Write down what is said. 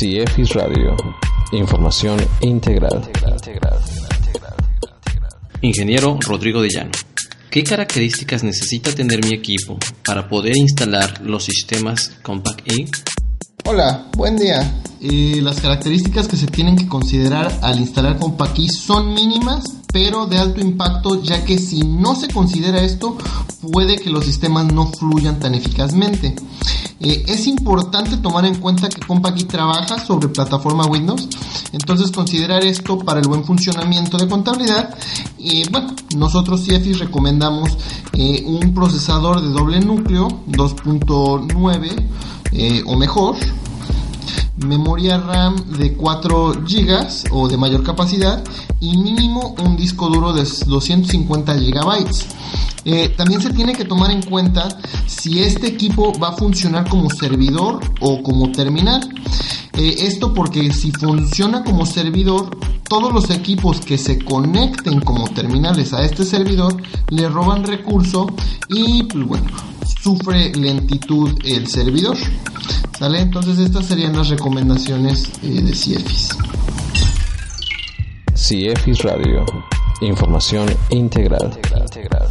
CIEFIS Radio. Información integral. Ingeniero Rodrigo de Llano. ¿Qué características necesita tener mi equipo para poder instalar los sistemas Compact E? Hola, buen día. Eh, las características que se tienen que considerar al instalar Compact E son mínimas, pero de alto impacto, ya que si no se considera esto, puede que los sistemas no fluyan tan eficazmente. Eh, es importante tomar en cuenta que Compaqui trabaja sobre plataforma Windows, entonces considerar esto para el buen funcionamiento de contabilidad. Y bueno, nosotros CFI recomendamos eh, un procesador de doble núcleo 2.9 eh, o mejor memoria RAM de 4 GB o de mayor capacidad y mínimo un disco duro de 250 GB. Eh, también se tiene que tomar en cuenta si este equipo va a funcionar como servidor o como terminal. Eh, esto porque si funciona como servidor, todos los equipos que se conecten como terminales a este servidor le roban recurso y pues bueno, sufre lentitud el servidor. ¿Sale? Entonces estas serían las recomendaciones eh, de CIEFIS. CIEFIS Radio. Información integral. integral.